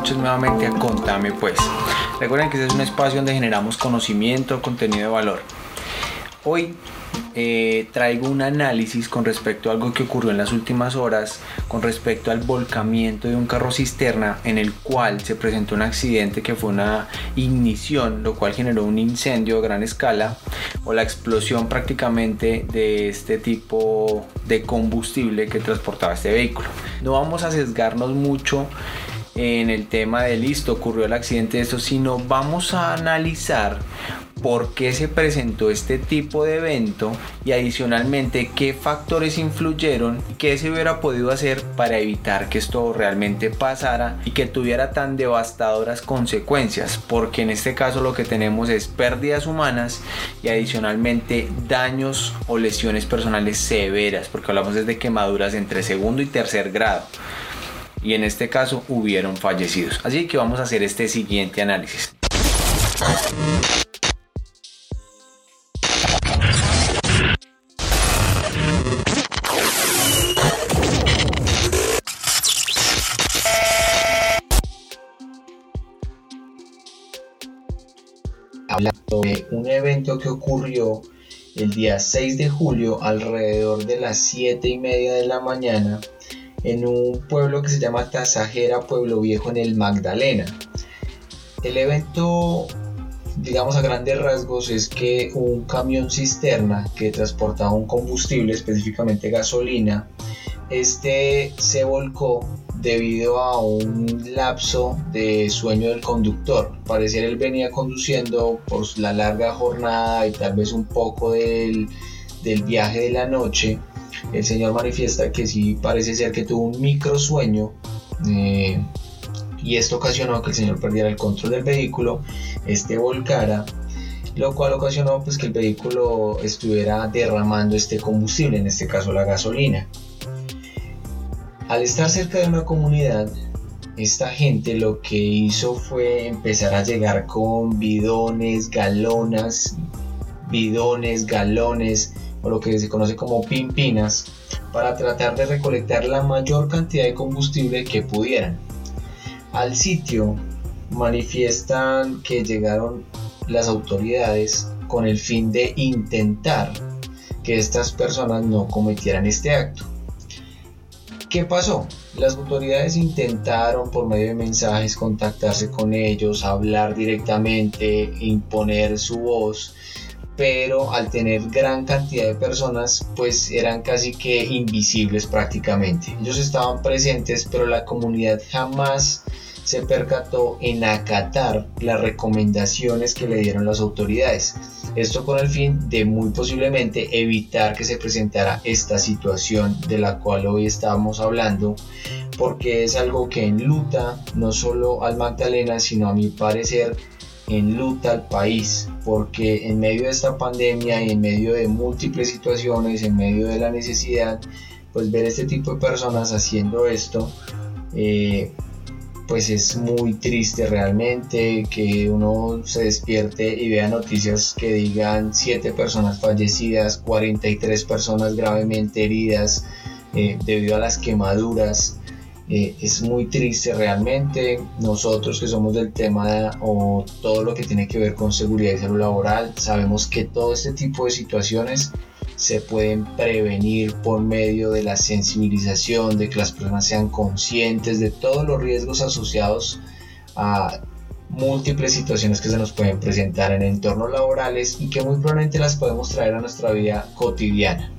noches nuevamente a Contame Pues. Recuerden que este es un espacio donde generamos conocimiento, contenido de valor. Hoy eh, traigo un análisis con respecto a algo que ocurrió en las últimas horas, con respecto al volcamiento de un carro cisterna en el cual se presentó un accidente que fue una ignición, lo cual generó un incendio a gran escala o la explosión prácticamente de este tipo de combustible que transportaba este vehículo. No vamos a sesgarnos mucho en el tema de listo, ocurrió el accidente de esto, sino vamos a analizar por qué se presentó este tipo de evento y adicionalmente qué factores influyeron y qué se hubiera podido hacer para evitar que esto realmente pasara y que tuviera tan devastadoras consecuencias porque en este caso lo que tenemos es pérdidas humanas y adicionalmente daños o lesiones personales severas porque hablamos desde quemaduras entre segundo y tercer grado y en este caso hubieron fallecidos. Así que vamos a hacer este siguiente análisis. Hablando de un evento que ocurrió el día 6 de julio alrededor de las 7 y media de la mañana en un pueblo que se llama Tasajera, Pueblo Viejo en el Magdalena. El evento, digamos a grandes rasgos, es que un camión cisterna que transportaba un combustible, específicamente gasolina, este se volcó debido a un lapso de sueño del conductor. Pareciera él venía conduciendo por la larga jornada y tal vez un poco del, del viaje de la noche el señor manifiesta que sí parece ser que tuvo un micro sueño eh, y esto ocasionó que el señor perdiera el control del vehículo, este volcara, lo cual ocasionó pues que el vehículo estuviera derramando este combustible, en este caso la gasolina. Al estar cerca de una comunidad, esta gente lo que hizo fue empezar a llegar con bidones, galonas, bidones, galones, o lo que se conoce como pimpinas para tratar de recolectar la mayor cantidad de combustible que pudieran. Al sitio manifiestan que llegaron las autoridades con el fin de intentar que estas personas no cometieran este acto. ¿Qué pasó? Las autoridades intentaron por medio de mensajes contactarse con ellos, hablar directamente, imponer su voz pero al tener gran cantidad de personas pues eran casi que invisibles prácticamente. Ellos estaban presentes pero la comunidad jamás se percató en acatar las recomendaciones que le dieron las autoridades. Esto con el fin de muy posiblemente evitar que se presentara esta situación de la cual hoy estamos hablando, porque es algo que enluta no solo al Magdalena, sino a mi parecer enluta al país, porque en medio de esta pandemia y en medio de múltiples situaciones, en medio de la necesidad, pues ver este tipo de personas haciendo esto, eh, pues es muy triste realmente que uno se despierte y vea noticias que digan 7 personas fallecidas, 43 personas gravemente heridas eh, debido a las quemaduras. Eh, es muy triste realmente. Nosotros que somos del tema o todo lo que tiene que ver con seguridad y salud laboral, sabemos que todo este tipo de situaciones se pueden prevenir por medio de la sensibilización, de que las personas sean conscientes de todos los riesgos asociados a múltiples situaciones que se nos pueden presentar en entornos laborales y que muy probablemente las podemos traer a nuestra vida cotidiana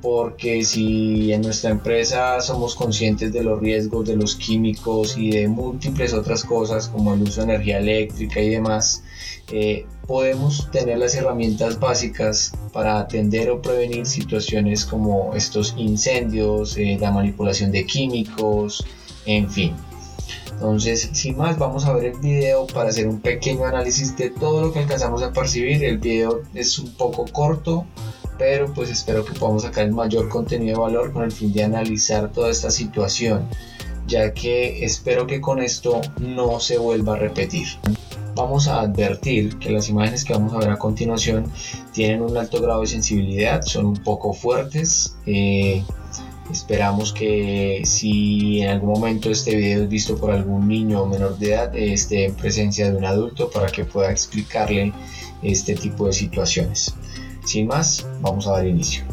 porque si en nuestra empresa somos conscientes de los riesgos de los químicos y de múltiples otras cosas como el uso de energía eléctrica y demás, eh, podemos tener las herramientas básicas para atender o prevenir situaciones como estos incendios, eh, la manipulación de químicos, en fin. Entonces, sin más, vamos a ver el video para hacer un pequeño análisis de todo lo que alcanzamos a percibir. El video es un poco corto, pero pues espero que podamos sacar el mayor contenido de valor con el fin de analizar toda esta situación, ya que espero que con esto no se vuelva a repetir. Vamos a advertir que las imágenes que vamos a ver a continuación tienen un alto grado de sensibilidad, son un poco fuertes. Eh, Esperamos que si en algún momento este video es visto por algún niño o menor de edad, esté en presencia de un adulto para que pueda explicarle este tipo de situaciones. Sin más, vamos a dar inicio.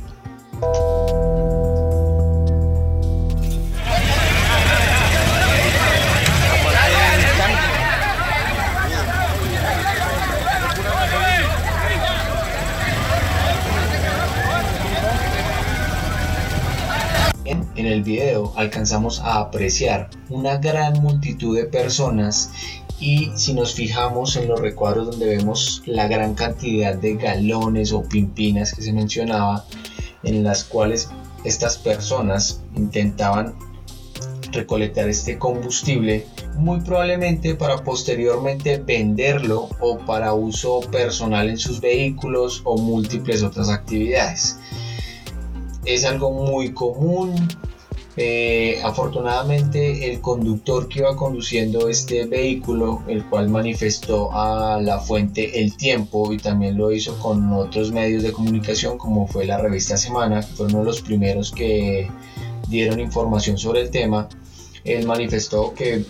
En el video alcanzamos a apreciar una gran multitud de personas y si nos fijamos en los recuadros donde vemos la gran cantidad de galones o pimpinas que se mencionaba, en las cuales estas personas intentaban recolectar este combustible muy probablemente para posteriormente venderlo o para uso personal en sus vehículos o múltiples otras actividades. Es algo muy común eh, afortunadamente el conductor que iba conduciendo este vehículo, el cual manifestó a la fuente El Tiempo y también lo hizo con otros medios de comunicación como fue la revista Semana, que fue uno de los primeros que dieron información sobre el tema, él manifestó que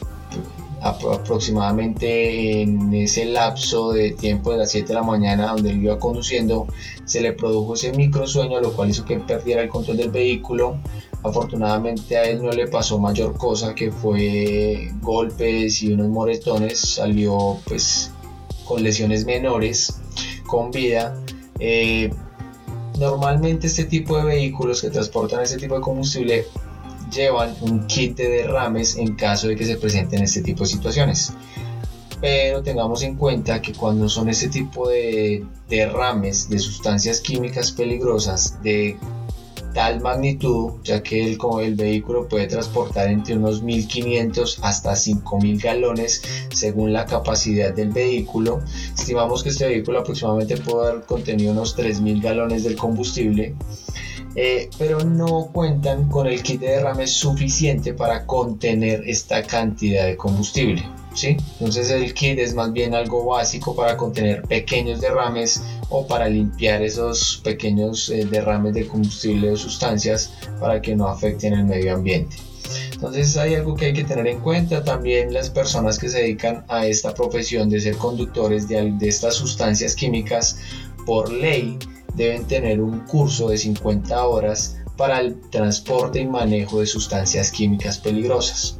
aproximadamente en ese lapso de tiempo de las 7 de la mañana donde él iba conduciendo se le produjo ese microsueño lo cual hizo que perdiera el control del vehículo Afortunadamente a él no le pasó mayor cosa que fue golpes y unos moretones, salió pues con lesiones menores, con vida. Eh, normalmente este tipo de vehículos que transportan este tipo de combustible llevan un kit de derrames en caso de que se presenten este tipo de situaciones. Pero tengamos en cuenta que cuando son este tipo de derrames de sustancias químicas peligrosas, de tal magnitud, ya que el, el vehículo puede transportar entre unos 1.500 hasta 5.000 galones según la capacidad del vehículo. Estimamos que este vehículo aproximadamente puede haber contenido unos 3.000 galones del combustible. Eh, pero no cuentan con el kit de derrame suficiente para contener esta cantidad de combustible. ¿Sí? Entonces el kit es más bien algo básico para contener pequeños derrames o para limpiar esos pequeños eh, derrames de combustible o sustancias para que no afecten el medio ambiente. Entonces hay algo que hay que tener en cuenta también las personas que se dedican a esta profesión de ser conductores de, de estas sustancias químicas por ley deben tener un curso de 50 horas para el transporte y manejo de sustancias químicas peligrosas.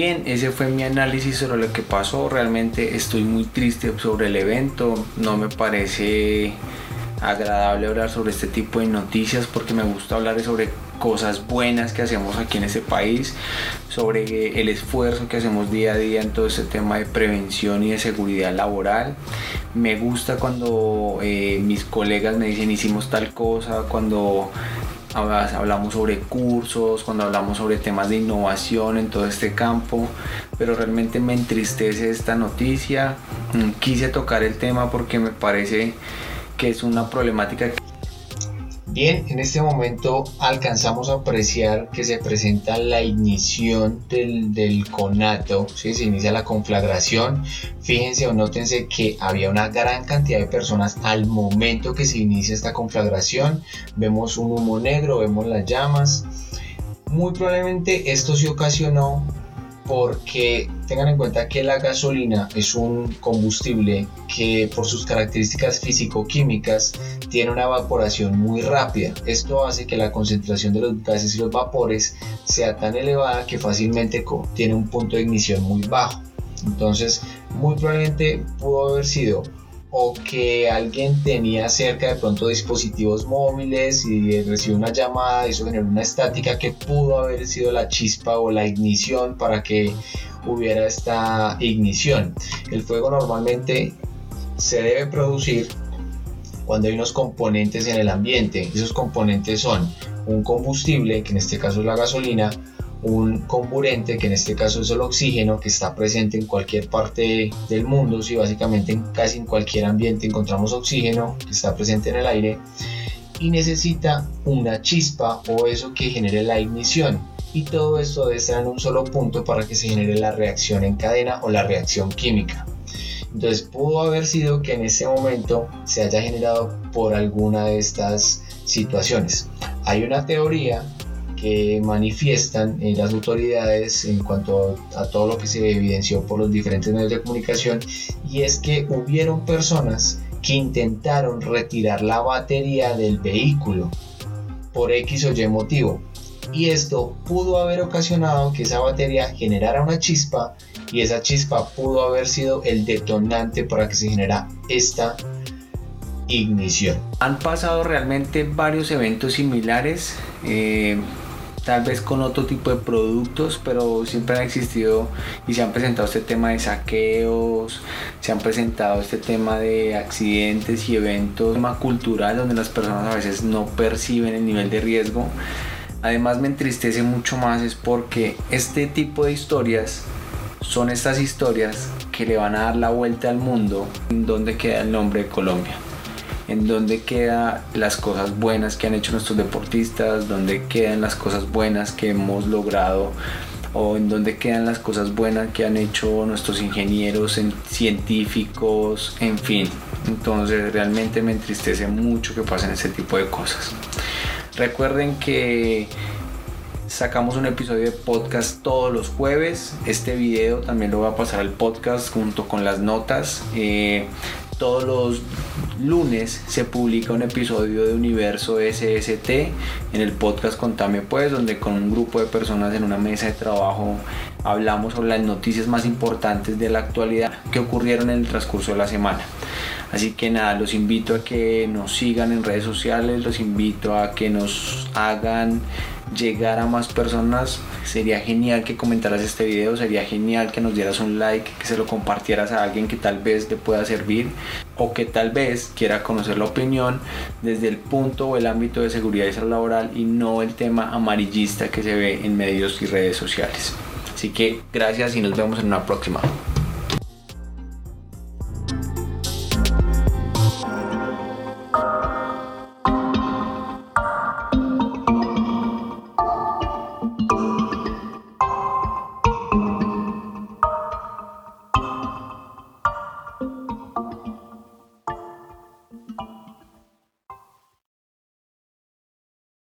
Bien, ese fue mi análisis sobre lo que pasó. Realmente estoy muy triste sobre el evento. No me parece agradable hablar sobre este tipo de noticias porque me gusta hablar sobre cosas buenas que hacemos aquí en este país, sobre el esfuerzo que hacemos día a día en todo este tema de prevención y de seguridad laboral. Me gusta cuando eh, mis colegas me dicen hicimos tal cosa, cuando hablamos sobre cursos, cuando hablamos sobre temas de innovación en todo este campo, pero realmente me entristece esta noticia. Mm, quise tocar el tema porque me parece que es una problemática. Bien, en este momento alcanzamos a apreciar que se presenta la ignición del, del conato, ¿sí? se inicia la conflagración. Fíjense o nótense que había una gran cantidad de personas al momento que se inicia esta conflagración. Vemos un humo negro, vemos las llamas. Muy probablemente esto se ocasionó porque tengan en cuenta que la gasolina es un combustible que por sus características físico-químicas tiene una evaporación muy rápida. Esto hace que la concentración de los gases y los vapores sea tan elevada que fácilmente tiene un punto de ignición muy bajo. Entonces, muy probablemente pudo haber sido o que alguien tenía cerca de pronto dispositivos móviles y recibió una llamada y eso generó una estática que pudo haber sido la chispa o la ignición para que hubiera esta ignición. El fuego normalmente se debe producir cuando hay unos componentes en el ambiente. Esos componentes son un combustible, que en este caso es la gasolina, un comburente, que en este caso es el oxígeno, que está presente en cualquier parte del mundo, si básicamente en casi en cualquier ambiente encontramos oxígeno, que está presente en el aire, y necesita una chispa o eso que genere la ignición. Y todo esto debe estar en un solo punto para que se genere la reacción en cadena o la reacción química. Entonces pudo haber sido que en ese momento se haya generado por alguna de estas situaciones. Hay una teoría que manifiestan en las autoridades en cuanto a todo lo que se evidenció por los diferentes medios de comunicación y es que hubieron personas que intentaron retirar la batería del vehículo por X o Y motivo y esto pudo haber ocasionado que esa batería generara una chispa y esa chispa pudo haber sido el detonante para que se genera esta ignición. Han pasado realmente varios eventos similares. Eh, tal vez con otro tipo de productos, pero siempre han existido y se han presentado este tema de saqueos, se han presentado este tema de accidentes y eventos, tema cultural donde las personas a veces no perciben el nivel de riesgo. Además me entristece mucho más es porque este tipo de historias son estas historias que le van a dar la vuelta al mundo donde queda el nombre de Colombia en dónde quedan las cosas buenas que han hecho nuestros deportistas, dónde quedan las cosas buenas que hemos logrado o en dónde quedan las cosas buenas que han hecho nuestros ingenieros, científicos, en fin. Entonces realmente me entristece mucho que pasen ese tipo de cosas. Recuerden que sacamos un episodio de podcast todos los jueves. Este video también lo voy a pasar al podcast junto con las notas. Eh, todos los lunes se publica un episodio de Universo SST en el podcast Contame Pues, donde con un grupo de personas en una mesa de trabajo hablamos sobre las noticias más importantes de la actualidad que ocurrieron en el transcurso de la semana. Así que nada, los invito a que nos sigan en redes sociales, los invito a que nos hagan llegar a más personas. Sería genial que comentaras este video, sería genial que nos dieras un like, que se lo compartieras a alguien que tal vez le pueda servir o que tal vez quiera conocer la opinión desde el punto o el ámbito de seguridad y salud laboral y no el tema amarillista que se ve en medios y redes sociales. Así que gracias y nos vemos en una próxima.